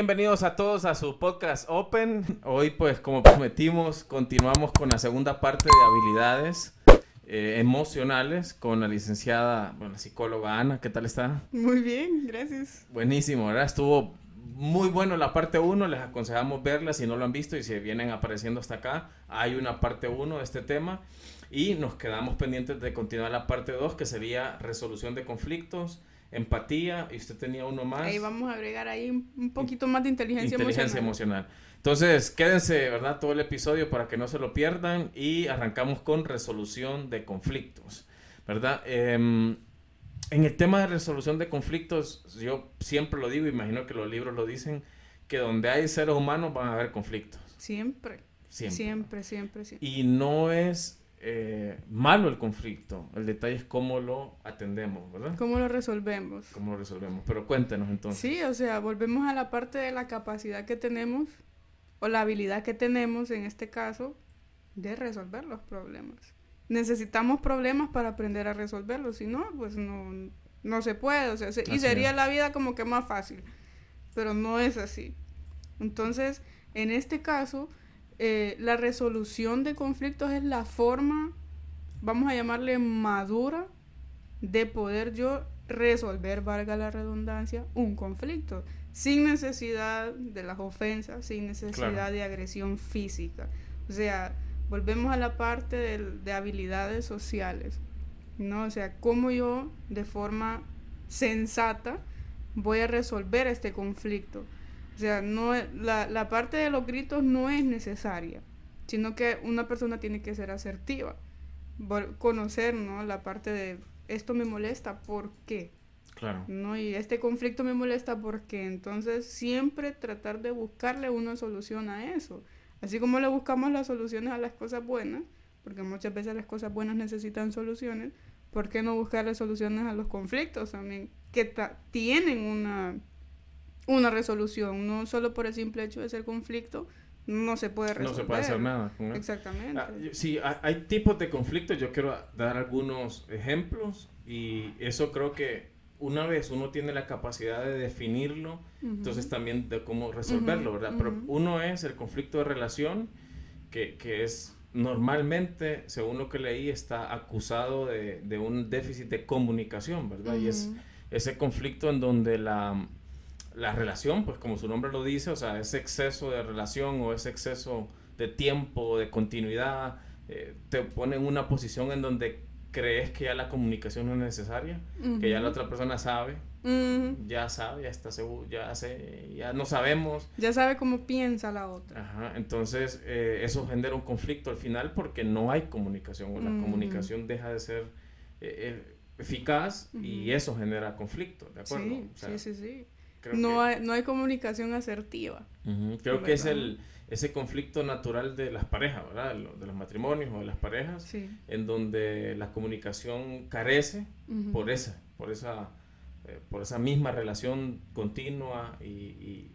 Bienvenidos a todos a su podcast Open. Hoy, pues, como prometimos, continuamos con la segunda parte de habilidades eh, emocionales con la licenciada, bueno, la psicóloga Ana. ¿Qué tal está? Muy bien, gracias. Buenísimo, ¿verdad? Estuvo muy bueno la parte 1. Les aconsejamos verla si no lo han visto y si vienen apareciendo hasta acá. Hay una parte 1 de este tema. Y nos quedamos pendientes de continuar la parte 2, que sería resolución de conflictos empatía y usted tenía uno más. Ahí vamos a agregar ahí un poquito más de inteligencia, inteligencia emocional. Entonces, quédense, ¿verdad? Todo el episodio para que no se lo pierdan y arrancamos con resolución de conflictos, ¿verdad? Em, en el tema de resolución de conflictos, yo siempre lo digo, imagino que los libros lo dicen, que donde hay seres humanos van a haber conflictos. Siempre. Siempre, siempre, siempre. siempre. Y no es eh, malo el conflicto. El detalle es cómo lo atendemos, ¿verdad? ¿Cómo lo resolvemos? ¿Cómo lo resolvemos? Pero cuéntenos entonces. Sí, o sea, volvemos a la parte de la capacidad que tenemos o la habilidad que tenemos en este caso de resolver los problemas. Necesitamos problemas para aprender a resolverlos, si no, pues no, no se puede, o sea, y sería la vida como que más fácil, pero no es así. Entonces, en este caso, eh, la resolución de conflictos es la forma, vamos a llamarle madura, de poder yo resolver, valga la redundancia, un conflicto, sin necesidad de las ofensas, sin necesidad de agresión física. O sea, volvemos a la parte de, habilidades sociales, ¿no? O sea, cómo yo de forma sensata voy a resolver este conflicto. O sea, no, la, la parte de los gritos no es necesaria, sino que una persona tiene que ser asertiva, conocer, ¿no? La parte de esto me molesta, ¿por qué? Claro. ¿No? Y este conflicto me molesta porque entonces siempre tratar de buscarle una solución a eso. Así como le buscamos las soluciones a las cosas buenas, porque muchas veces las cosas buenas necesitan soluciones, ¿por qué no buscarle soluciones a los conflictos también? Que tienen una, una resolución, no solo por el simple hecho de ser conflicto, no se puede resolver. No se puede hacer nada. Exactamente. Ah, sí, hay tipos de conflictos, yo quiero dar algunos ejemplos y eso creo que una vez uno tiene la capacidad de definirlo, entonces también de cómo resolverlo, ¿verdad? Pero uno es el conflicto de relación, que, que, es normalmente, según lo que leí, está acusado de, de un déficit de comunicación, ¿verdad? Y es ese conflicto en donde la, la relación, pues como su nombre lo dice, o sea, ese exceso de relación o ese exceso de tiempo, de continuidad, eh, te pone en una posición en donde crees que ya la comunicación no es necesaria, que ya la otra persona sabe, ya sabe, ya está seguro, ya sé, ya no sabemos. Ya sabe cómo piensa la otra. Ajá, entonces eh, eso genera un conflicto al final porque no hay comunicación, o la comunicación deja de ser eh, eficaz y eso genera conflicto, ¿de acuerdo? Sí, sí, sí, no, hay, no hay comunicación asertiva. Creo que es el, ese conflicto natural de las parejas, ¿verdad? De los matrimonios o de las parejas, en donde la comunicación carece por esa, por esa, eh, por esa misma relación continua y, y,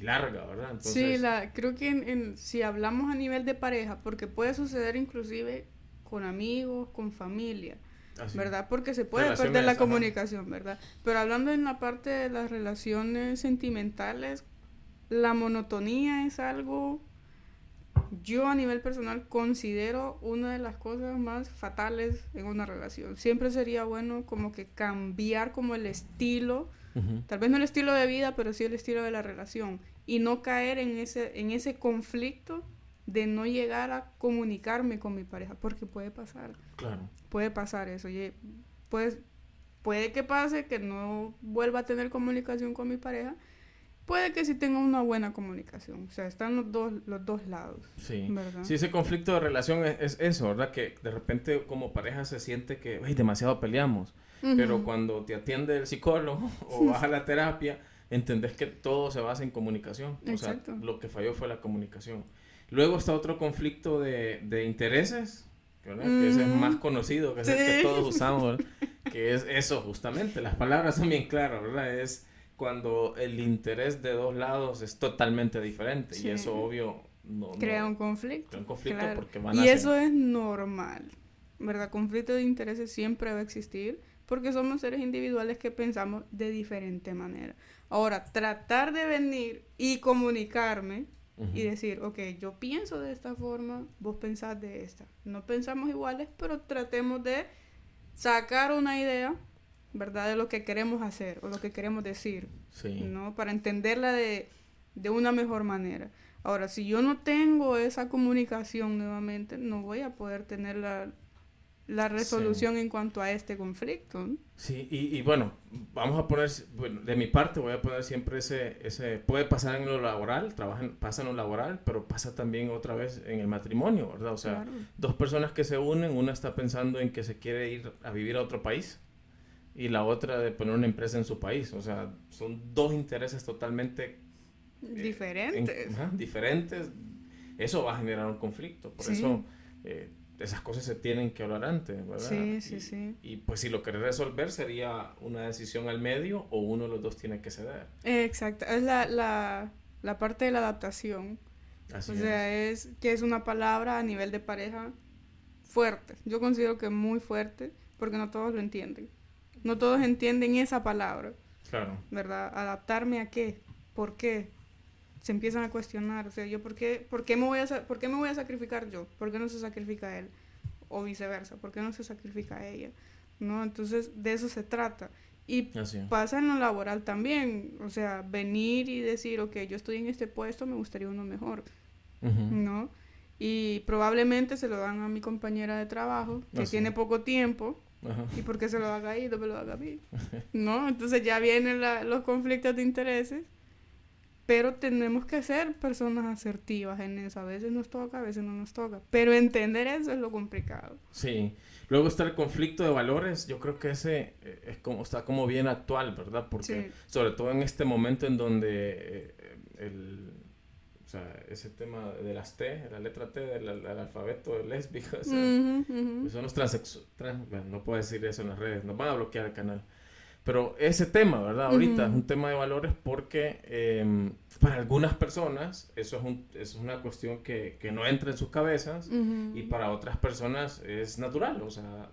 larga, ¿verdad? sí, la, creo que en, si hablamos a nivel de pareja, porque puede suceder inclusive con amigos, con familia, ¿verdad? Porque se puede perder la comunicación, ¿verdad? Pero hablando en la parte de las relaciones sentimentales, la monotonía es algo, yo a nivel personal considero una de las cosas más fatales en una relación. Siempre sería bueno como que cambiar como el estilo, tal vez no el estilo de vida, pero sí el estilo de la relación y no caer en ese, en ese conflicto de no llegar a comunicarme con mi pareja, porque puede pasar. Claro. Puede pasar eso. Y pues, puede que pase que no vuelva a tener comunicación con mi pareja. Puede que sí tenga una buena comunicación. O sea, están los dos, los dos lados. Sí. ¿verdad? Sí, ese conflicto de relación es, eso, ¿verdad? Que de repente como pareja se siente que Ay, demasiado peleamos. Pero cuando te atiende el psicólogo o vas a la terapia, entendés que todo se basa en comunicación. Exacto. O sea, lo que falló fue la comunicación. Luego está otro conflicto de, de intereses, que ese es más conocido, que es el que todos usamos, que es eso justamente, las palabras son bien claras, ¿verdad? Es cuando el interés de dos lados es totalmente diferente y eso obvio no, crea un conflicto. Crea un conflicto porque van Y eso es normal, ¿verdad? Conflicto de intereses siempre va a existir, porque somos seres individuales que pensamos de diferente manera. Ahora, tratar de venir y comunicarme y decir, ok, yo pienso de esta forma, vos pensás de esta. No pensamos iguales, pero tratemos de sacar una idea, ¿verdad? De lo que queremos hacer o lo que queremos decir, ¿no? Para entenderla de, de una mejor manera. Ahora, si yo no tengo esa comunicación nuevamente, no voy a poder tener la, la resolución en cuanto a este conflicto. Sí, y, y, bueno, vamos a poner, bueno, de mi parte voy a poner siempre ese, ese puede pasar en lo laboral, trabajan, pasa en lo laboral, pero pasa también otra vez en el matrimonio, ¿verdad? O sea, dos personas que se unen, una está pensando en que se quiere ir a vivir a otro país y la otra de poner una empresa en su país, o sea, son dos intereses totalmente eh, diferentes. diferentes. Eso va a generar un conflicto, por eso... Eh, esas cosas se tienen que hablar antes, ¿verdad? Sí, sí, sí. Y pues si lo querés resolver sería una decisión al medio o uno de los dos tiene que ceder. Exacto, es la, la, la parte de la adaptación. Así o sea, es. que es una palabra a nivel de pareja fuerte. Yo considero que muy fuerte porque no todos lo entienden. No todos entienden esa palabra. Claro. ¿Verdad? ¿Adaptarme a qué? ¿Por qué? Se empiezan a cuestionar, o sea, yo por qué, por qué me voy a por qué me voy a sacrificar yo, por qué no se sacrifica él o viceversa, por qué no se sacrifica ella, ¿no? Entonces, de eso se trata. Y pasa en lo laboral también, o sea, venir y decir, ok, yo estoy en este puesto, me gustaría uno mejor, ¿no? Y probablemente se lo dan a mi compañera de trabajo, que tiene poco tiempo, ¿Y por qué se lo haga ahí? No me lo haga a mí. ¿No? Entonces ya vienen los conflictos de intereses pero tenemos que ser personas asertivas en eso. A veces nos toca, a veces no nos toca. Pero entender eso es lo complicado. Sí. Luego está el conflicto de valores. Yo creo que ese eh, es como, está como bien actual, ¿verdad? Porque sobre todo en este momento en donde eh, el, o sea, ese tema de las T, la letra T del, alfabeto lésbico, o sea, pues son los transexuales, no puedo decir eso en las redes, nos van a bloquear el canal. Pero ese tema, ¿verdad? Ahorita es un tema de valores porque em, para algunas personas eso es, un, es una cuestión que, que, no entra en sus cabezas y para otras personas es natural, o sea,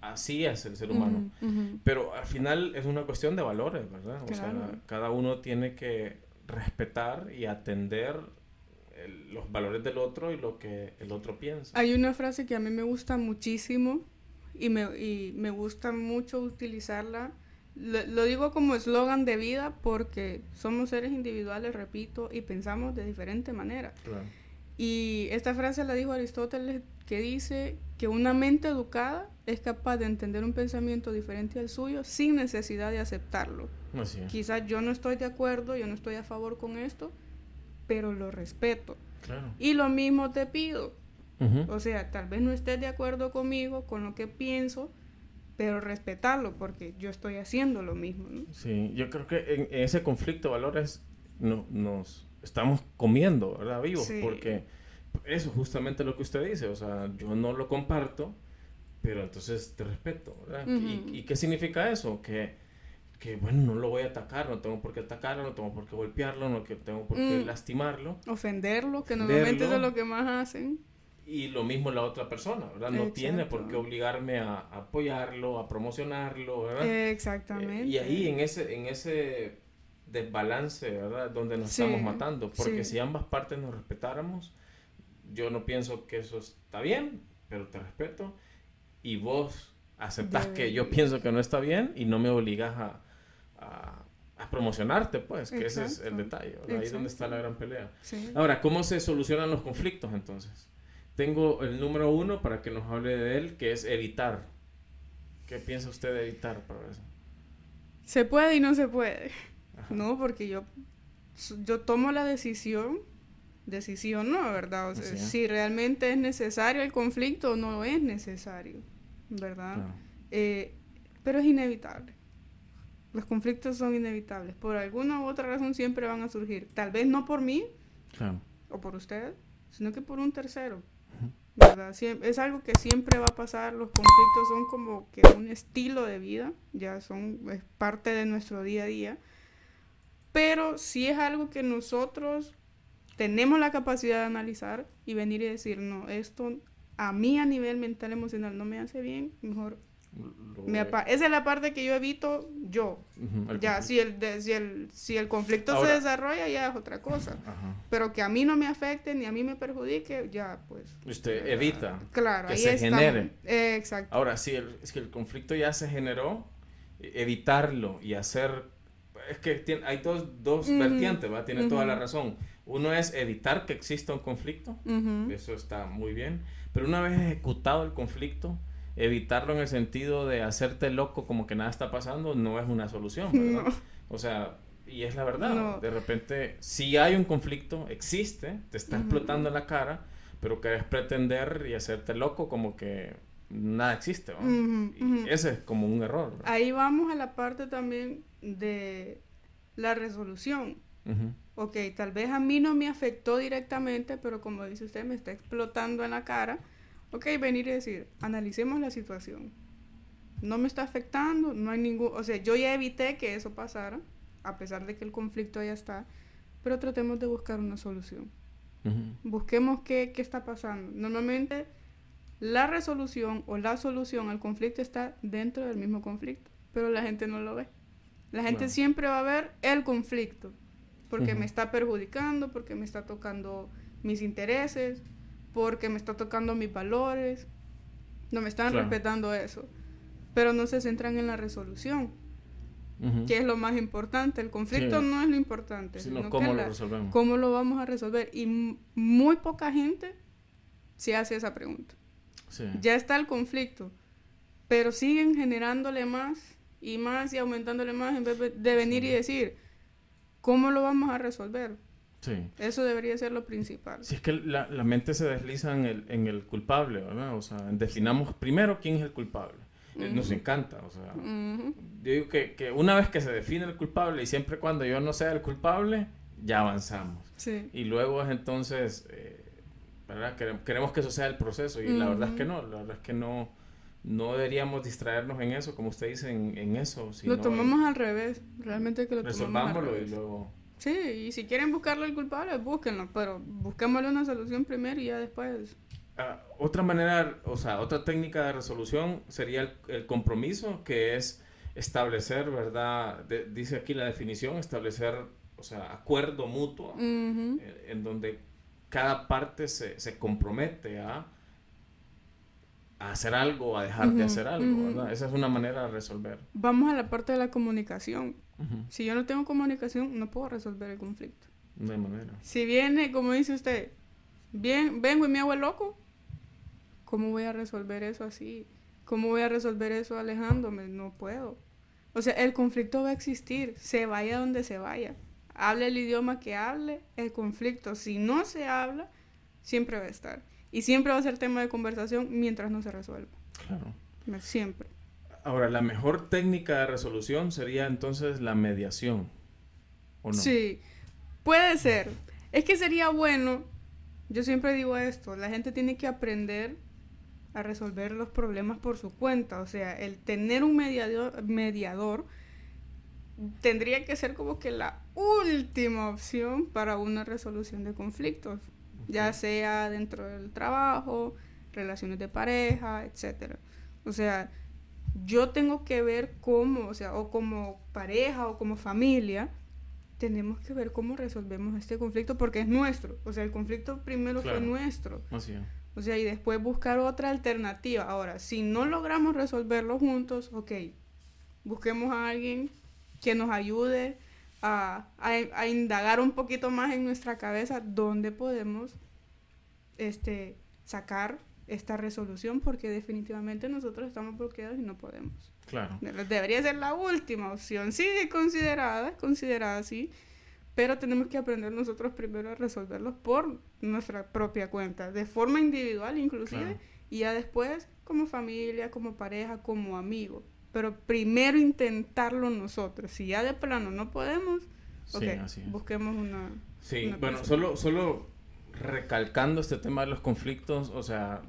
así es el ser humano. Pero al final es una cuestión de valores, ¿verdad? O sea, cada uno tiene que respetar y atender los valores del otro y lo que el otro piensa. Hay una frase que a mí me gusta muchísimo y me, y me gusta mucho utilizarla lo, digo como eslogan de vida porque somos seres individuales, repito, y pensamos de diferente manera. Y esta frase la dijo Aristóteles que dice que una mente educada es capaz de entender un pensamiento diferente al suyo sin necesidad de aceptarlo. Quizás yo no estoy de acuerdo, yo no estoy a favor con esto, pero lo respeto. Y lo mismo te pido. O sea, tal vez no estés de acuerdo conmigo, con lo que pienso, pero respetarlo porque yo estoy haciendo lo mismo. ¿no? Sí, yo creo que en, ese conflicto de valores no, nos estamos comiendo, ¿verdad? Vivos, porque eso es justamente lo que usted dice, o sea, yo no lo comparto, pero entonces te respeto, ¿verdad? ¿Y, qué significa eso? Que, que, bueno, no lo voy a atacar, no tengo por qué atacarlo, no tengo por qué golpearlo, no tengo por qué mm. lastimarlo. Ofenderlo, que normalmente es lo que más hacen y lo mismo la otra persona, ¿verdad? No tiene por qué obligarme a, apoyarlo, a promocionarlo, ¿verdad? Exactamente. y ahí en ese, en ese desbalance, ¿verdad? Donde nos estamos matando, porque si ambas partes nos respetáramos, yo no pienso que eso está bien, pero te respeto, y vos aceptas que yo pienso que no está bien y no me obligas a, a, promocionarte, pues, que ese es el detalle, Ahí es donde está la gran pelea. Ahora, ¿cómo se solucionan los conflictos entonces? Tengo el número uno para que nos hable de él, que es evitar. ¿Qué piensa usted de evitar para eso? Se puede y no se puede. No, porque yo, yo tomo la decisión, decisión no, ¿verdad? O sea, si realmente es necesario el conflicto o no es necesario, ¿verdad? Eh, pero es inevitable. Los conflictos son inevitables. Por alguna u otra razón siempre van a surgir. Tal vez no por mí o por usted, sino que por un tercero. Es algo que siempre va a pasar, los conflictos son como que un estilo de vida, ya son es parte de nuestro día a día, pero si es algo que nosotros tenemos la capacidad de analizar y venir y decir, no, esto a mí a nivel mental emocional no me hace bien, mejor esa es la parte que yo evito yo. ya, si el, si el, si el conflicto se desarrolla, ya es otra cosa. Pero que a mí no me afecte ni a mí me perjudique, ya pues. Usted evita claro, que ahí se genere. exacto. Ahora, si el, es que el conflicto ya se generó, e, evitarlo y hacer. Es que tiene, hay dos, dos vertientes, ¿va? Tiene toda la razón. Uno es evitar que exista un conflicto, eso está muy bien. Pero una vez ejecutado el conflicto, evitarlo en el sentido de hacerte loco como que nada está pasando no es una solución, ¿verdad? O sea, y es la verdad, de repente si hay un conflicto, existe, te está explotando en la cara, pero querés pretender y hacerte loco como que nada existe, y ese es como un error. Ahí vamos a la parte también de la resolución. Ok, tal vez a mí no me afectó directamente, pero como dice usted, me está explotando en la cara ok, venir y decir, analicemos la situación. No me está afectando, no hay ningún, o sea, yo ya evité que eso pasara, a pesar de que el conflicto ya está, pero tratemos de buscar una solución. Busquemos qué, qué está pasando. Normalmente la resolución o la solución al conflicto está dentro del mismo conflicto, pero la gente no lo ve. La gente siempre va a ver el conflicto, porque me está perjudicando, porque me está tocando mis intereses, porque me está tocando mis valores, no me están respetando eso, pero no se centran en la resolución, que es lo más importante. El conflicto no es lo importante, sino, cómo lo resolvemos. Cómo lo vamos a resolver. Y muy poca gente se hace esa pregunta. Ya está el conflicto, pero siguen generándole más y más y aumentándole más en vez de venir y decir, ¿cómo lo vamos a resolver? Eso debería ser lo principal. Si es que la, mente se desliza en el, en el, culpable, ¿verdad? O sea, definamos primero quién es el culpable. Eh, nos encanta, o sea. Yo digo que, que, una vez que se define el culpable y siempre cuando yo no sea el culpable, ya avanzamos. Sí. Y luego es entonces, eh, ¿verdad? Queremos que eso sea el proceso y la verdad es que no, la verdad es que no, no deberíamos distraernos en eso, como usted dice, en, en eso. lo tomamos al revés, realmente que lo tomamos al revés. y luego Sí, y si quieren buscarle el culpable, búsquenlo, pero busquémosle una solución primero y ya después. Ah, otra manera, o sea, otra técnica de resolución sería el, compromiso, que es establecer, ¿verdad? dice aquí la definición, establecer, o sea, acuerdo mutuo, eh, en donde cada parte se, se compromete a, a, hacer algo, a dejar de hacer algo, ¿verdad? Esa es una manera de resolver. Vamos a la parte de la comunicación. Si yo no tengo comunicación, no puedo resolver el conflicto. No hay manera. Si viene, como dice usted, bien, vengo y me hago el loco, ¿cómo voy a resolver eso así? ¿Cómo voy a resolver eso alejándome? No puedo. O sea, el conflicto va a existir, se vaya donde se vaya. Hable el idioma que hable, el conflicto, si no se habla, siempre va a estar. Y siempre va a ser tema de conversación mientras no se resuelva. Claro. Siempre. Ahora, la mejor técnica de resolución sería entonces la mediación, ¿o no? Sí, puede ser. Es que sería bueno, yo siempre digo esto, la gente tiene que aprender a resolver los problemas por su cuenta. O sea, el tener un mediador, mediador tendría que ser como que la última opción para una resolución de conflictos, ya sea dentro del trabajo, relaciones de pareja, etcétera. O sea, yo tengo que ver cómo, o sea, o como pareja o como familia, tenemos que ver cómo resolvemos este conflicto porque es nuestro. O sea, el conflicto primero fue nuestro. Así O sea, y después buscar otra alternativa. Ahora, si no logramos resolverlo juntos, ok, busquemos a alguien que nos ayude a, a, indagar un poquito más en nuestra cabeza dónde podemos este, sacar esta resolución porque definitivamente nosotros estamos bloqueados y no podemos. Claro. Debería ser la última opción. Sí, considerada, considerada sí, pero tenemos que aprender nosotros primero a resolverlos por nuestra propia cuenta, de forma individual inclusive, y ya después como familia, como pareja, como amigo. Pero primero intentarlo nosotros. Si ya de plano no podemos, busquemos una... Sí, bueno, solo, solo recalcando este tema de los conflictos, o sea,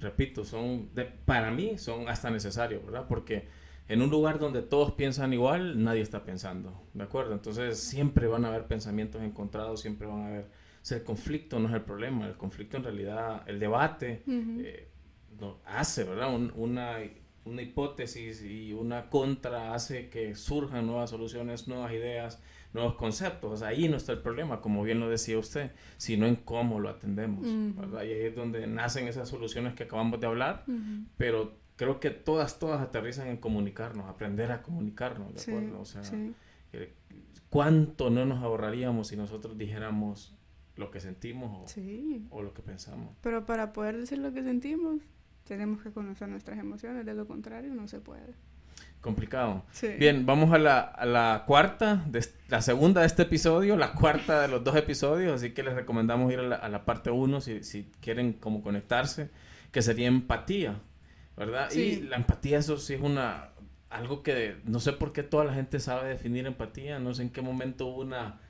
repito, son, de, para mí son hasta necesarios, ¿verdad? Porque en un lugar donde todos piensan igual, nadie está pensando, ¿de acuerdo? Entonces siempre van a haber pensamientos encontrados, siempre van a haber... O sea, el conflicto no es el problema, el conflicto en realidad, el debate, eh, hace, ¿verdad? una, una hipótesis y una contra hace que surjan nuevas soluciones, nuevas ideas, nuevos conceptos. ahí no está el problema, como bien lo decía usted, sino en cómo lo atendemos. Y ahí es donde nacen esas soluciones que acabamos de hablar, pero creo que todas, todas aterrizan en comunicarnos, aprender a comunicarnos, ¿de acuerdo? O sea, ¿cuánto no nos ahorraríamos si nosotros dijéramos lo que sentimos o, lo que pensamos? Pero para poder decir lo que sentimos, tenemos que conocer nuestras emociones, de lo contrario no se puede. Complicado. Bien, vamos a la, a la cuarta, de, la segunda de este episodio, la cuarta de los dos episodios, así que les recomendamos ir a la, a la parte uno si, si quieren como conectarse, que sería empatía. ¿verdad? Y la empatía, eso sí es una, algo que no sé por qué toda la gente sabe definir empatía, no sé en qué momento hubo una,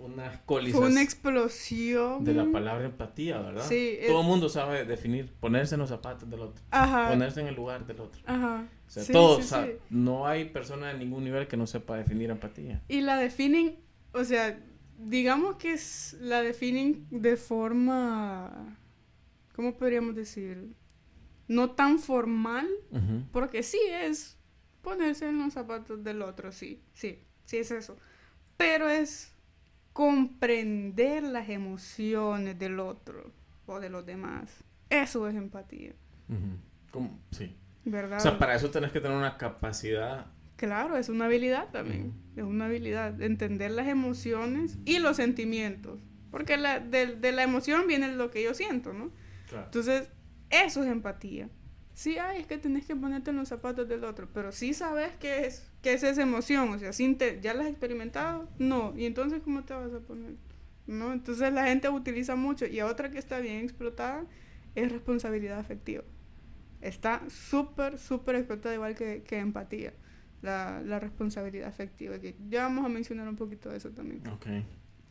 una colisión. Fue una explosión. De la palabra empatía, ¿verdad? Sí. Todo el mundo sabe definir, ponerse en los zapatos del otro, Ajá. ponerse en el lugar del otro. Ajá. O sea, todos, no hay persona de ningún nivel que no sepa definir empatía. Y la definen, o sea, digamos que es, la definen de forma, ¿cómo podríamos decir? no tan formal, porque sí es ponerse en los zapatos del otro, sí, sí, sí es eso. Pero es comprender las emociones del otro o de los demás. Eso es empatía. Sí. ¿Verdad? O sea, para eso tenés que tener una capacidad. Claro, es una habilidad también. Es una habilidad de entender las emociones y los sentimientos. Porque la, de, de, la emoción viene lo que yo siento, ¿no? Claro. Entonces, eso es empatía. Sí, ay, es que tenés que ponerte en los zapatos del otro, pero sí sabes qué es, qué es esa emoción, o sea, sin ¿ya la has experimentado? No, y entonces ¿cómo te vas a poner? ¿No? Entonces la gente utiliza mucho y otra que está bien explotada es responsabilidad afectiva. Está súper, súper explotada igual que, que empatía, la, la, responsabilidad afectiva. Que ya vamos a mencionar un poquito de eso también. Okay.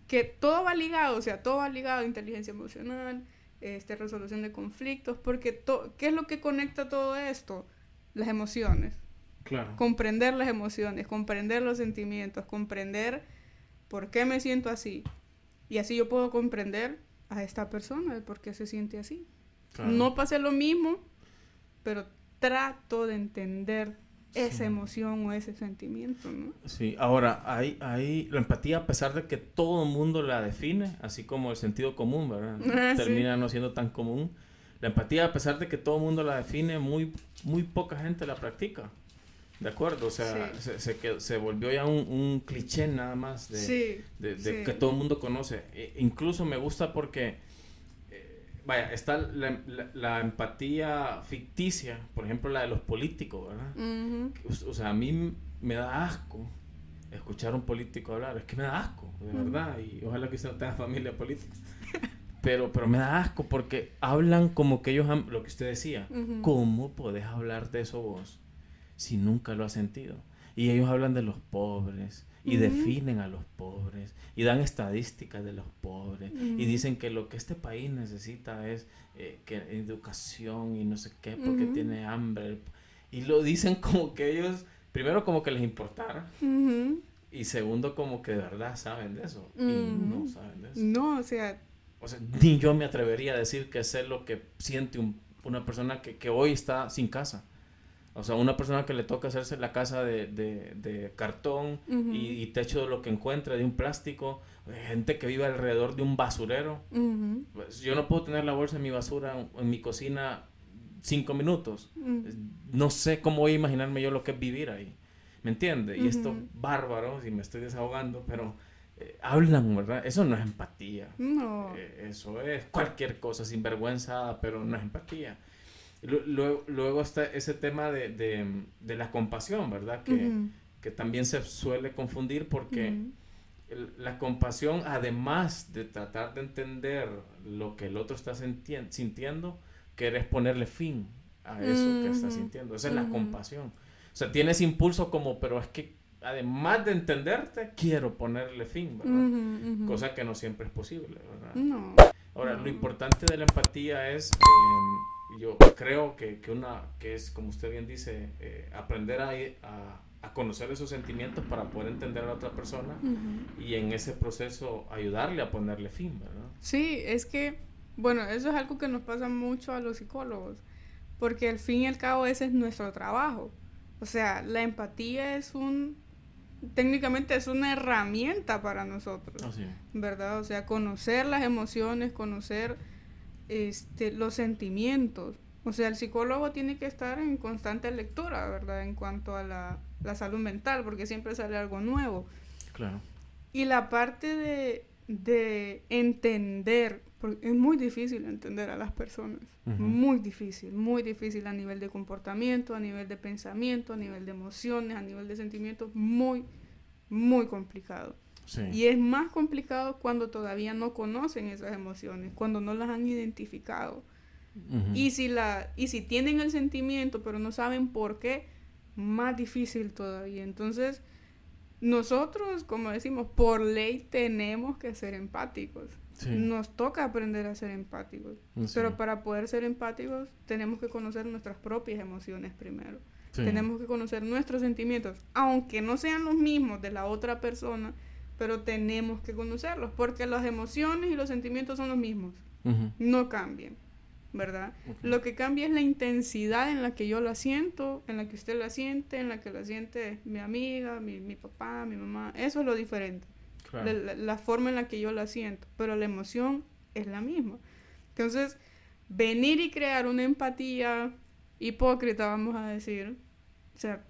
Que todo va ligado, o sea, todo va ligado a inteligencia emocional, este, resolución de conflictos, porque ¿qué es lo que conecta todo esto? Las emociones. Claro. Comprender las emociones, comprender los sentimientos, comprender por qué me siento así. Y así yo puedo comprender a esta persona de por qué se siente así. No pase lo mismo, pero trato de entender esa emoción o ese sentimiento, ¿no? Sí, ahora, hay, hay la empatía, a pesar de que todo el mundo la define, así como el sentido común, ¿verdad? Ah, Termina no siendo tan común. La empatía, a pesar de que todo el mundo la define, muy, muy poca gente la practica. ¿De acuerdo? O sea, se, se, se, volvió ya un, un, cliché nada más de, de, de que todo el mundo conoce. E, incluso me gusta porque vaya, está la, empatía ficticia, por ejemplo, la de los políticos, ¿verdad? o, sea, a mí me da asco escuchar a un político hablar, es que me da asco, de verdad, y ojalá que usted no tenga familia política. Pero, pero me da asco porque hablan como que ellos lo que usted decía, ¿cómo podés hablar de eso vos si nunca lo has sentido? Y ellos hablan de los pobres, y definen a los pobres y dan estadísticas de los pobres y dicen que lo que este país necesita es eh, que educación y no sé qué porque tiene hambre. Y lo dicen como que ellos primero como que les importara y segundo como que de verdad saben de eso y no saben de eso. No o sea o sea ni yo me atrevería a decir que sé lo que siente una persona que, que hoy está sin casa o sea, una persona que le toca hacerse la casa de, de, cartón y, techo de lo que encuentre, de un plástico, gente que vive alrededor de un basurero. pues yo no puedo tener la bolsa de mi basura en, mi cocina cinco minutos. No sé cómo voy a imaginarme yo lo que es vivir ahí. ¿Me entiende? Y esto bárbaro, si me estoy desahogando, pero eh, hablan, ¿verdad? Eso no es empatía. No. Eh, eso es cualquier cosa, sinvergüenza, pero no es empatía. Luego, luego está ese tema de, de, la compasión, ¿verdad? Que, que, también se suele confundir porque la compasión, además de tratar de entender lo que el otro está sintiendo, querés ponerle fin a eso que está sintiendo. Esa es la compasión. O sea, tienes impulso como, pero es que además de entenderte, quiero ponerle fin, ¿verdad? Cosa que no siempre es posible, ¿verdad? Ahora, lo importante de la empatía es... Em, yo creo que, que, una, que es, como usted bien dice, eh, aprender a, a, a, conocer esos sentimientos para poder entender a la otra persona y en ese proceso ayudarle a ponerle fin, ¿verdad? Sí, es que, bueno, eso es algo que nos pasa mucho a los psicólogos, porque al fin y al cabo ese es nuestro trabajo. O sea, la empatía es un, técnicamente es una herramienta para nosotros, ¿verdad? O sea, conocer las emociones, conocer este, los sentimientos. O sea, el psicólogo tiene que estar en constante lectura, ¿verdad? En cuanto a la, la salud mental, porque siempre sale algo nuevo. Claro. Y la parte de, de entender, porque es muy difícil entender a las personas, muy difícil, muy difícil a nivel de comportamiento, a nivel de pensamiento, a nivel de emociones, a nivel de sentimientos, muy, muy complicado. Y es más complicado cuando todavía no conocen esas emociones, cuando no las han identificado. y, si la, y si tienen el sentimiento pero no saben por qué, más difícil todavía. Entonces, nosotros, como decimos, por ley tenemos que ser empáticos. Nos toca aprender a ser empáticos. Pero para poder ser empáticos tenemos que conocer nuestras propias emociones primero. Tenemos que conocer nuestros sentimientos, aunque no sean los mismos de la otra persona, pero tenemos que conocerlos, porque las emociones y los sentimientos son los mismos, no cambian. ¿verdad? Lo que cambia es la intensidad en la que yo la siento, en la que usted la siente, en la que la siente mi amiga, mi, mi papá, mi mamá. Eso es lo diferente. La, forma en la que yo la siento, pero la emoción es la misma. Entonces, venir y crear una empatía hipócrita, vamos a decir, o sea,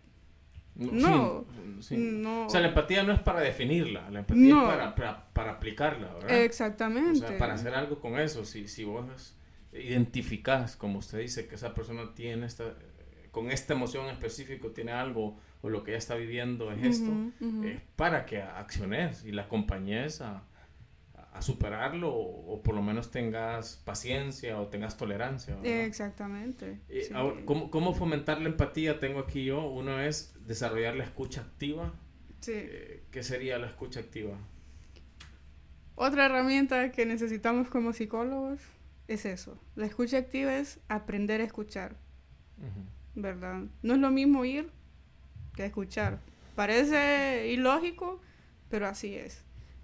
no, no. O sea, la empatía no es para definirla, la empatía es para, para, para, aplicarla, ¿verdad? Exactamente. O sea, para hacer algo con eso. Si, si vos identificas, como usted dice, que esa persona tiene esta, con esta emoción específica, tiene algo o lo que ella está viviendo es esto, es para que acciones y la acompañes a, a superarlo o, por lo menos tengas paciencia o tengas tolerancia. Exactamente. ¿cómo, ¿cómo, fomentar la empatía? Tengo aquí yo. Uno es desarrollar la escucha activa. Sí. Eh, ¿Qué sería la escucha activa? Otra herramienta que necesitamos como psicólogos es eso. La escucha activa es aprender a escuchar. ¿Verdad? No es lo mismo ir que escuchar. Parece ilógico, pero así es.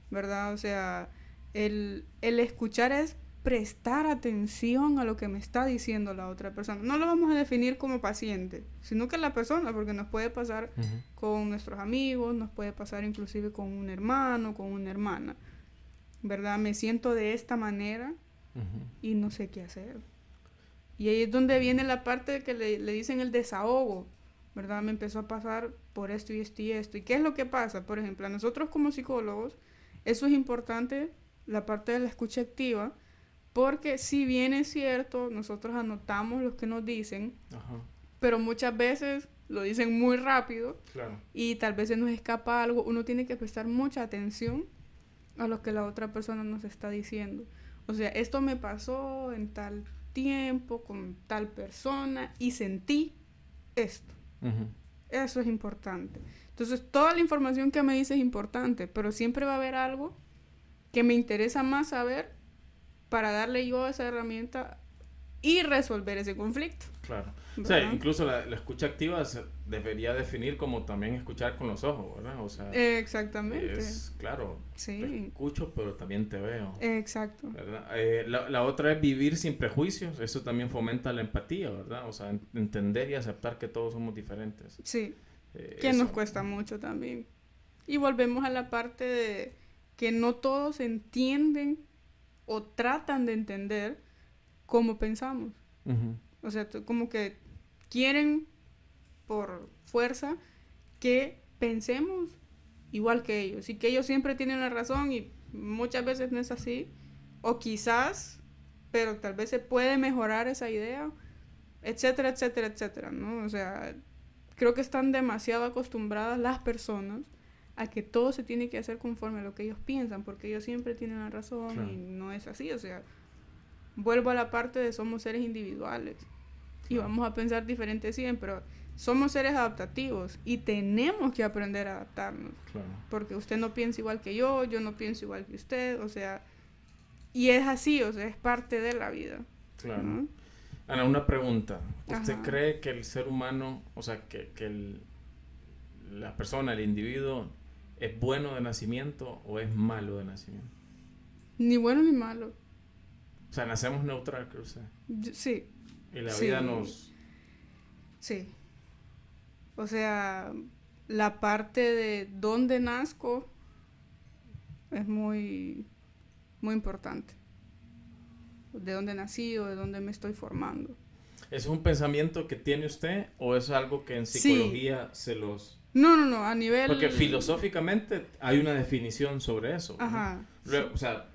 ¿Verdad? O sea, el, el escuchar es prestar atención a lo que me está diciendo la otra persona. No lo vamos a definir como paciente, sino que la persona, porque nos puede pasar con nuestros amigos, nos puede pasar inclusive con un hermano, con una hermana. ¿Verdad? Me siento de esta manera y no sé qué hacer. Y ahí es donde viene la parte que le, le, dicen el desahogo, ¿verdad? Me empezó a pasar por esto y esto y esto. ¿Y qué es lo que pasa? Por ejemplo, a nosotros como psicólogos, eso es importante, la parte de la escucha activa, porque si bien es cierto, nosotros anotamos lo que nos dicen, pero muchas veces lo dicen muy rápido y tal vez se nos escapa algo, uno tiene que prestar mucha atención a lo que la otra persona nos está diciendo. O sea, esto me pasó en tal tiempo, con tal persona, y sentí esto. Eso es importante. Entonces, toda la información que me dice es importante, pero siempre va a haber algo que me interesa más saber para darle yo esa herramienta y resolver ese conflicto. Claro. O sea, incluso la, escucha activa se debería definir como también escuchar con los ojos, ¿verdad? O sea, exactamente. Es claro, sí. te escucho, pero también te veo. Exacto. Eh, la, la, otra es vivir sin prejuicios, eso también fomenta la empatía, ¿verdad? O sea, entender y aceptar que todos somos diferentes. Sí. Eh, que nos cuesta mucho también. Y volvemos a la parte de que no todos entienden o tratan de entender cómo pensamos. O sea, como que quieren por fuerza que pensemos igual que ellos y que ellos siempre tienen la razón y muchas veces no es así. O quizás, pero tal vez se puede mejorar esa idea, etcétera, etcétera, etcétera, ¿no? O sea, creo que están demasiado acostumbradas las personas a que todo se tiene que hacer conforme a lo que ellos piensan, porque ellos siempre tienen la razón y no es así, o sea, vuelvo a la parte de somos seres individuales y vamos a pensar diferente siempre, pero somos seres adaptativos y tenemos que aprender a adaptarnos. Porque usted no piensa igual que yo, yo no pienso igual que usted, o sea, y es así, o sea, es parte de la vida. Claro. Ana, una pregunta. ¿Usted cree que el ser humano, o sea, que, que el, la persona, el individuo, es bueno de nacimiento o es malo de nacimiento? Ni bueno ni malo. O sea, nacemos neutral, creo usted. Sí. Y la vida nos Sí. O sea, la parte de dónde nazco es muy, muy importante. De dónde nací o de dónde me estoy formando. ¿Es un pensamiento que tiene usted o es algo que en psicología se los... No, no, no, a nivel... Porque filosóficamente hay una definición sobre eso. Ajá. O sea,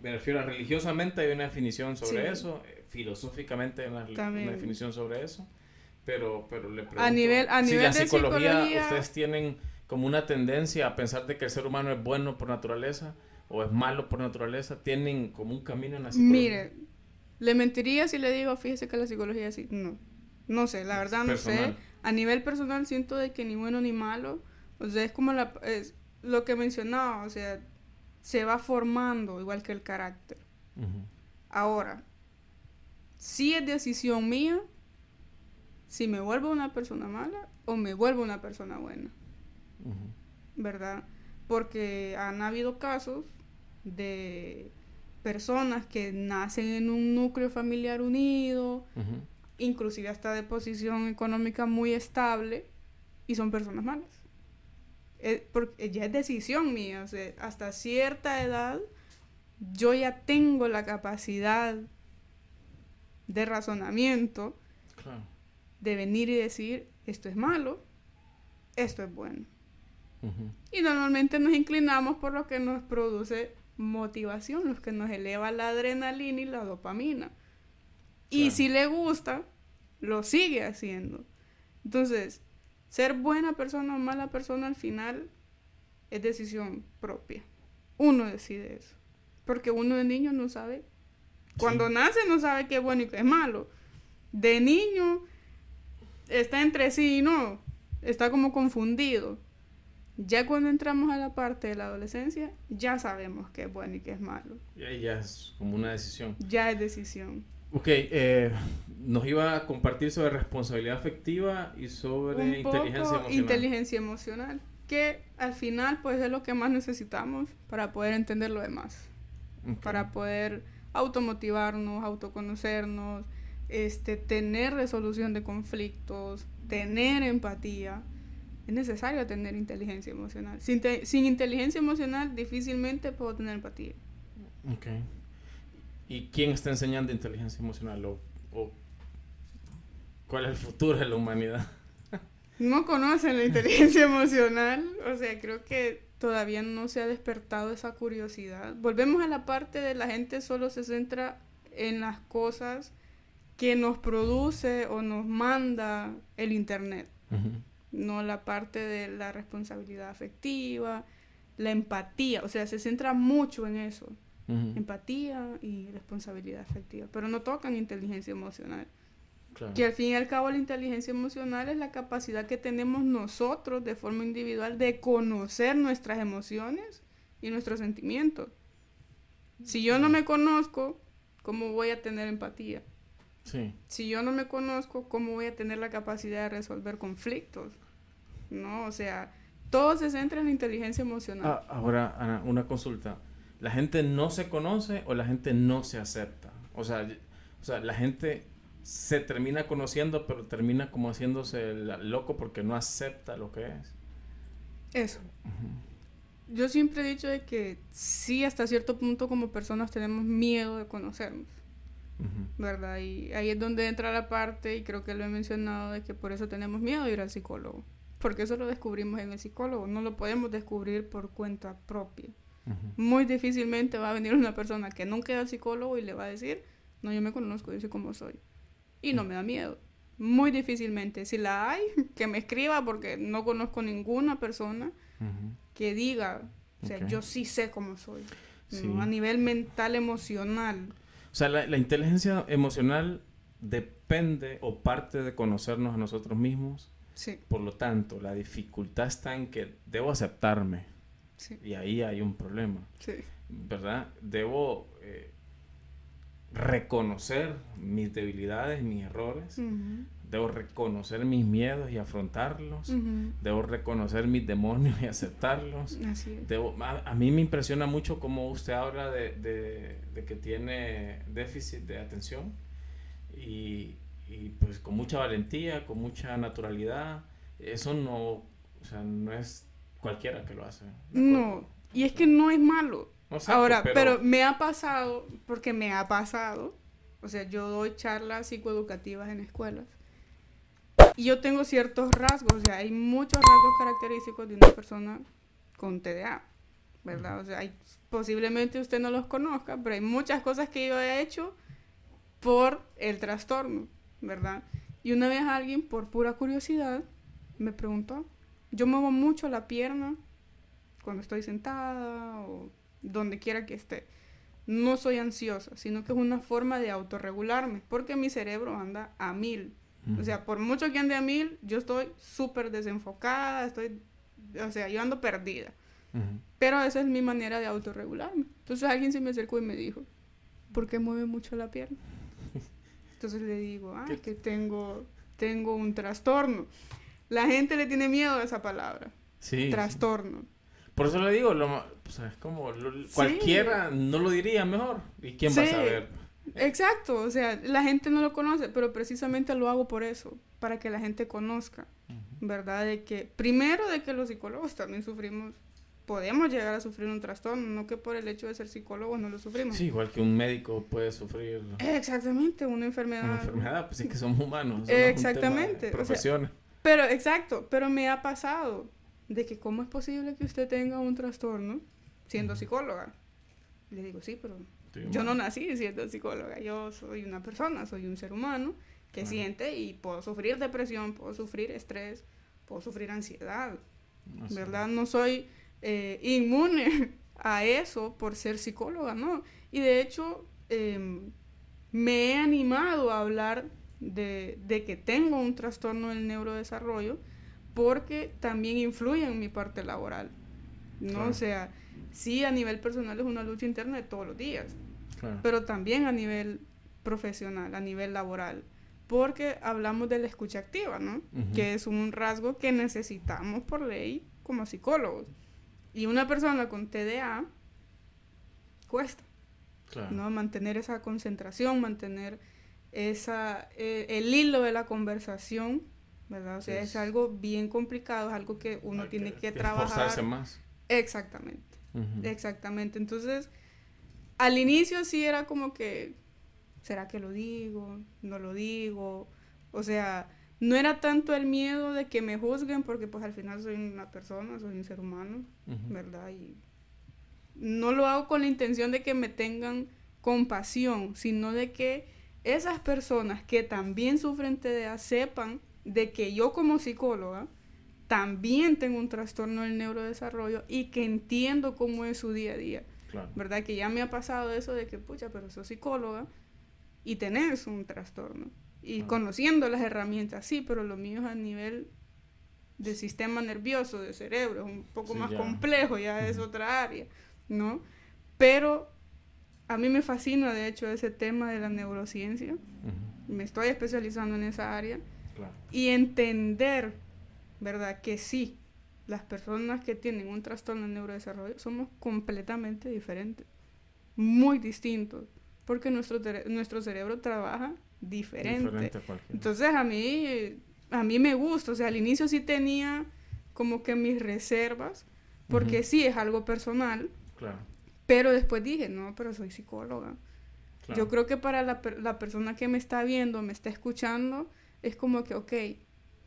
me refiero a religiosamente hay una definición sobre eso, eh, filosóficamente hay una, una, definición sobre eso, pero, pero le pregunto... A nivel, a nivel si la de psicología, ustedes tienen como una tendencia a pensar de que el ser humano es bueno por naturaleza o es malo por naturaleza, tienen como un camino en la psicología. Mire, le mentiría si le digo, fíjese que la psicología sí. No. No sé, la verdad no sé. A nivel personal siento de que ni bueno ni malo. O sea, es como la, es lo que mencionaba, o sea, se va formando igual que el carácter. Ahora, si es decisión mía si me vuelvo una persona mala o me vuelvo una persona buena. ¿Verdad? Porque han habido casos de personas que nacen en un núcleo familiar unido, inclusive hasta de posición económica muy estable, y son personas malas. porque ya es decisión mía, o sea, hasta cierta edad yo ya tengo la capacidad de razonamiento de venir y decir, esto es malo, esto es bueno. Y normalmente nos inclinamos por lo que nos produce motivación, los que nos eleva la adrenalina y la dopamina. Y si le gusta, lo sigue haciendo. Entonces, ser buena persona o mala persona al final es decisión propia. Uno decide eso. Porque uno de niño no sabe. Cuando nace no sabe qué es bueno y qué es malo. De niño está entre sí y no. Está como confundido. Ya cuando entramos a la parte de la adolescencia, ya sabemos qué es bueno y qué es malo. Ya, ya es como una decisión. Ya es decisión. Ok, eh, nos iba a compartir sobre responsabilidad afectiva y sobre inteligencia emocional. Inteligencia emocional, que al final pues es lo que más necesitamos para poder entender lo demás. Para poder automotivarnos, autoconocernos, este, tener resolución de conflictos, tener empatía es necesario tener inteligencia emocional. Sin, sin inteligencia emocional difícilmente puedo tener empatía. Ok. ¿Y quién está enseñando inteligencia emocional? ¿O, o cuál es el futuro de la humanidad? no conocen la inteligencia emocional. O sea, creo que todavía no se ha despertado esa curiosidad. Volvemos a la parte de la gente solo se centra en las cosas que nos produce o nos manda el Internet no la parte de la responsabilidad afectiva, la empatía, o sea, se centra mucho en eso, empatía y responsabilidad afectiva, pero no tocan inteligencia emocional. Que al fin y al cabo la inteligencia emocional es la capacidad que tenemos nosotros de forma individual de conocer nuestras emociones y nuestros sentimientos. Si yo no me conozco, ¿cómo voy a tener empatía? Si yo no me conozco, ¿cómo voy a tener la capacidad de resolver conflictos? ¿no? O sea, todo se centra en la inteligencia emocional. Ah, ahora, Ana, una consulta. ¿La gente no se conoce o la gente no se acepta? O sea, o sea la gente se termina conociendo, pero termina como haciéndose loco porque no acepta lo que es. Eso. Yo siempre he dicho de que sí, hasta cierto punto como personas tenemos miedo de conocernos. ¿Verdad? Y ahí es donde entra la parte, y creo que lo he mencionado, de que por eso tenemos miedo de ir al psicólogo porque eso lo descubrimos en el psicólogo, no lo podemos descubrir por cuenta propia. Muy difícilmente va a venir una persona que nunca ido al psicólogo y le va a decir, no, yo me conozco, yo sé cómo soy. Y no me da miedo. Muy difícilmente. Si la hay, que me escriba porque no conozco ninguna persona que diga, o sea, yo sí sé cómo soy. A nivel mental, emocional. O sea, la, la inteligencia emocional depende o parte de conocernos a nosotros mismos por lo tanto, la dificultad está en que debo aceptarme. Y ahí hay un problema. ¿Verdad? Debo eh, reconocer mis debilidades, mis errores. Debo reconocer mis miedos y afrontarlos. Debo reconocer mis demonios y aceptarlos. Debo, a, mí me impresiona mucho cómo usted habla de, de, de que tiene déficit de atención. Y, y pues con mucha valentía, con mucha naturalidad. Eso no, o sea, no es cualquiera que lo hace. No, y es que no es malo. Ahora, pero... me ha pasado, porque me ha pasado, o sea, yo doy charlas psicoeducativas en escuelas. Y yo tengo ciertos rasgos, o sea, hay muchos rasgos característicos de una persona con TDA, ¿verdad? O sea, hay, posiblemente usted no los conozca, pero hay muchas cosas que yo he hecho por el trastorno, ¿verdad? Y una vez alguien, por pura curiosidad, me preguntó, yo muevo mucho la pierna cuando estoy sentada o donde quiera que esté. No soy ansiosa, sino que es una forma de autorregularme, porque mi cerebro anda a mil. O sea, por mucho que ande a mil, yo estoy súper desenfocada, estoy, o sea, yo ando perdida. Pero esa es mi manera de autorregularme. Entonces alguien se me acercó y me dijo, ¿por qué mueve mucho la pierna? Entonces le digo, ah, que tengo, tengo un trastorno. La gente le tiene miedo a esa palabra. Sí. Trastorno. Por eso le digo, lo, es como cualquiera no lo diría mejor. ¿Y quién va a saber? Exacto, o sea, la gente no lo conoce, pero precisamente lo hago por eso, para que la gente conozca, ¿verdad? De que, primero, de que los psicólogos también sufrimos, podemos llegar a sufrir un trastorno, no que por el hecho de ser psicólogos no lo sufrimos. Sí, igual que un médico puede sufrir. Exactamente, una enfermedad. Una enfermedad, pues sí que somos humanos. Exactamente. profesiones. Pero, exacto, pero me ha pasado de que cómo es posible que usted tenga un trastorno siendo psicóloga. Le digo, sí, pero yo no nací siendo psicóloga, yo soy una persona, soy un ser humano que siente y puedo sufrir depresión, puedo sufrir estrés, puedo sufrir ansiedad, ¿verdad? No soy eh, inmune a eso por ser psicóloga, ¿no? Y de hecho, em, me he animado a hablar de, de, que tengo un trastorno del neurodesarrollo porque también influye en mi parte laboral, ¿no? O sea, sí a nivel personal es una lucha interna de todos los días, pero también a nivel profesional, a nivel laboral, porque hablamos de la escucha activa, ¿no? Que es un rasgo que necesitamos por ley como psicólogos. Y una persona con TDA cuesta, ¿no? Mantener esa concentración, mantener esa, eh, el hilo de la conversación, ¿verdad? O sea, es, algo bien complicado, es algo que uno tiene que, que trabajar. más. Exactamente, exactamente. Entonces, al inicio sí era como que, ¿será que lo digo? ¿No lo digo? O sea, no era tanto el miedo de que me juzguen, porque pues al final soy una persona, soy un ser humano, ¿verdad? Y no lo hago con la intención de que me tengan compasión, sino de que esas personas que también sufren TDA sepan de que yo como psicóloga también tengo un trastorno del neurodesarrollo y que entiendo cómo es su día a día. ¿Verdad? Que ya me ha pasado eso de que, pucha, pero soy psicóloga y tenés un trastorno. Y conociendo las herramientas, sí, pero lo mío es a nivel de sistema nervioso, de cerebro, es un poco más complejo, ya es otra área, ¿no? Pero a mí me fascina, de hecho, ese tema de la neurociencia. Me estoy especializando en esa área. Y entender, ¿verdad? Que sí, las personas que tienen un trastorno de neurodesarrollo somos completamente diferentes, muy distintos, porque nuestro, nuestro cerebro trabaja diferente. Entonces a mí, a mí me gusta, o sea, al inicio sí tenía como que mis reservas, porque sí es algo personal, pero después dije, no, pero soy psicóloga. Yo creo que para la, la persona que me está viendo, me está escuchando, es como que, ok,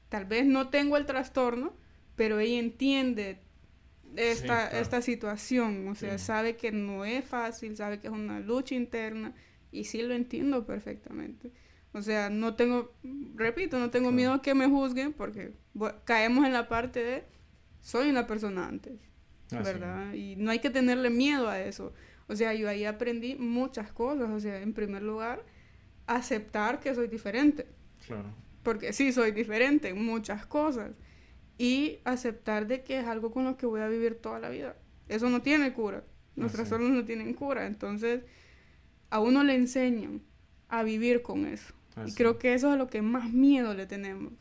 tal vez no tengo el trastorno, pero ella entiende esta, esta situación, o sea, sabe que no es fácil, sabe que es una lucha interna y sí lo entiendo perfectamente. O sea, no tengo, repito, no tengo miedo a que me juzguen porque caemos en la parte de soy una persona antes, ¿verdad? Y no hay que tenerle miedo a eso. O sea, yo ahí aprendí muchas cosas. O sea, en primer lugar, aceptar que soy diferente. Claro. Porque sí, soy diferente en muchas cosas y aceptar de que es algo con lo que voy a vivir toda la vida. Eso no tiene cura. Nuestras almas no tienen cura. Entonces, a uno le enseñan a vivir con eso. Y creo que eso es lo que más miedo le tenemos.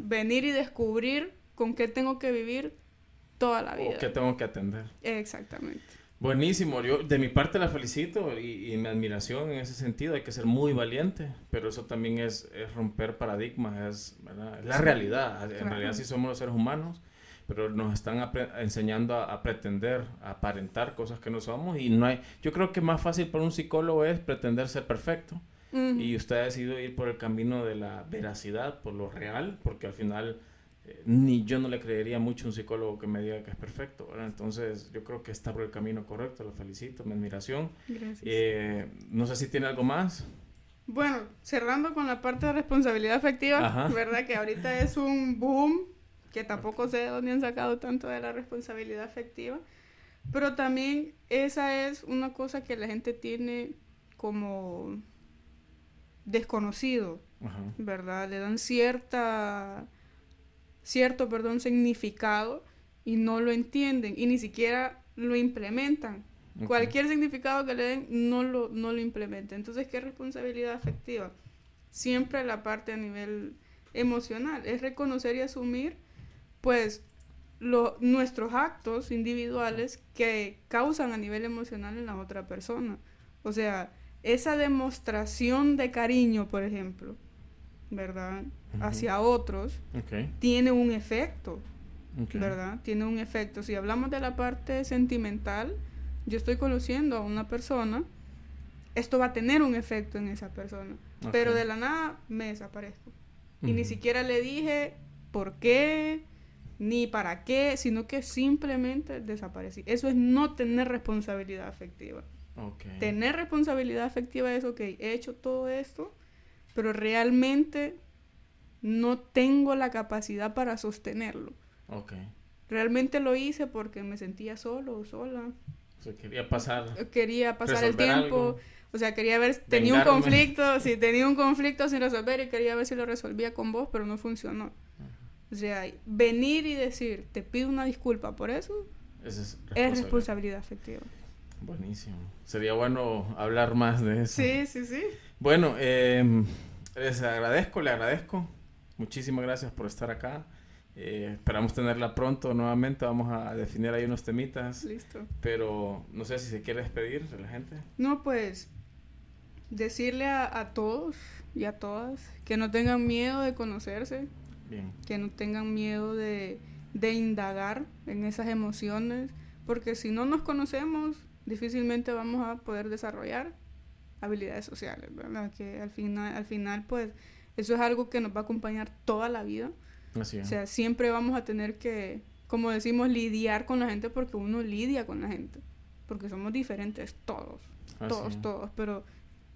Venir y descubrir con qué tengo que vivir toda la vida. O qué tengo que atender. Exactamente. Buenísimo, yo de mi parte la felicito y, y mi admiración en ese sentido, hay que ser muy valiente, pero eso también es, es romper paradigmas, es la realidad, en realidad sí somos los seres humanos, pero nos están enseñando a, a, pretender, a aparentar cosas que no somos y no hay, yo creo que más fácil para un psicólogo es pretender ser perfecto y usted ha decidido ir por el camino de la veracidad, por lo real, porque al final ni yo no le creería mucho a un psicólogo que me diga que es perfecto, Entonces yo creo que está por el camino correcto, lo felicito, mi admiración. Gracias. Eh, no sé si tiene algo más. Bueno, cerrando con la parte de responsabilidad afectiva, ¿verdad? Que ahorita es un boom, que tampoco sé de dónde han sacado tanto de la responsabilidad afectiva, pero también esa es una cosa que la gente tiene como desconocido, ¿verdad? Le dan cierta, cierto, perdón, significado y no lo entienden y ni siquiera lo implementan. Cualquier significado que le den, no lo, no lo implementan. Entonces, ¿qué responsabilidad afectiva? Siempre la parte a nivel emocional, es reconocer y asumir, pues, lo, nuestros actos individuales que causan a nivel emocional en la otra persona. O sea, esa demostración de cariño, por ejemplo, ¿verdad? Hacia otros, tiene un efecto, ¿verdad? Tiene un efecto. Si hablamos de la parte sentimental, yo estoy conociendo a una persona, esto va a tener un efecto en esa persona, pero de la nada me desaparezco. Y ni siquiera le dije por qué, ni para qué, sino que simplemente desaparecí. Eso es no tener responsabilidad afectiva. Tener responsabilidad afectiva es, ok, he hecho todo esto, pero realmente no tengo la capacidad para sostenerlo. Realmente lo hice porque me sentía solo o sola. quería pasar. Quería pasar el tiempo. O sea, quería ver, tenía un conflicto, si tenía un conflicto sin resolver y quería ver si lo resolvía con vos, pero no funcionó. O sea, venir y decir, te pido una disculpa por eso, es responsabilidad afectiva. Buenísimo. Sería bueno hablar más de eso. Sí, sí, sí. Bueno, eh, les agradezco, le agradezco. Muchísimas gracias por estar acá. Eh, esperamos tenerla pronto nuevamente. Vamos a definir ahí unos temitas. Listo. Pero no sé si se quiere despedir de la gente. No, pues decirle a, a todos y a todas que no tengan miedo de conocerse. Bien. Que no tengan miedo de, de indagar en esas emociones. Porque si no nos conocemos, difícilmente vamos a poder desarrollar habilidades sociales, ¿verdad? Que al final, al final, pues, eso es algo que nos va a acompañar toda la vida. Así es. O sea, siempre vamos a tener que, como decimos, lidiar con la gente porque uno lidia con la gente. Porque somos diferentes todos. todos, todos. Pero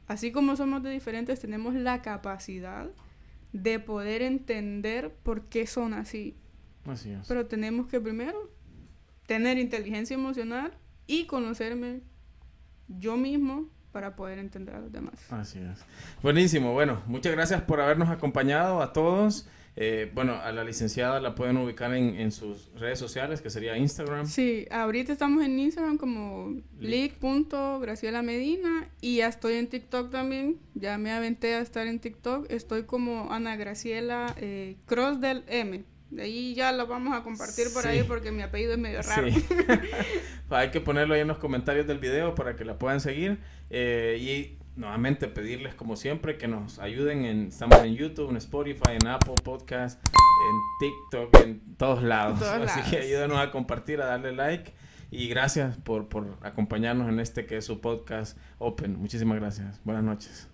así como somos de diferentes, tenemos la capacidad de poder entender por qué son así. Así es. Pero tenemos que primero tener inteligencia emocional y conocerme yo mismo para poder entender a los demás. Así es. Buenísimo. Bueno, muchas gracias por habernos acompañado a todos. Eh, bueno, a la licenciada la pueden ubicar en, en, sus redes sociales, que sería Instagram. Sí, ahorita estamos en Instagram como leak.graciela Medina y ya estoy en TikTok también. Ya me aventé a estar en TikTok. Estoy como Ana Graciela eh, Cross del M. De ahí ya lo vamos a compartir por ahí porque mi apellido es medio raro. Hay que ponerlo ahí en los comentarios del video para que la puedan seguir. Eh, y nuevamente pedirles como siempre que nos ayuden en estamos en YouTube, en Spotify, en Apple Podcast, en TikTok, en todos lados. Así que ayúdanos a compartir, a darle like y gracias por, por acompañarnos en este que es su podcast Open. Muchísimas gracias. Buenas noches.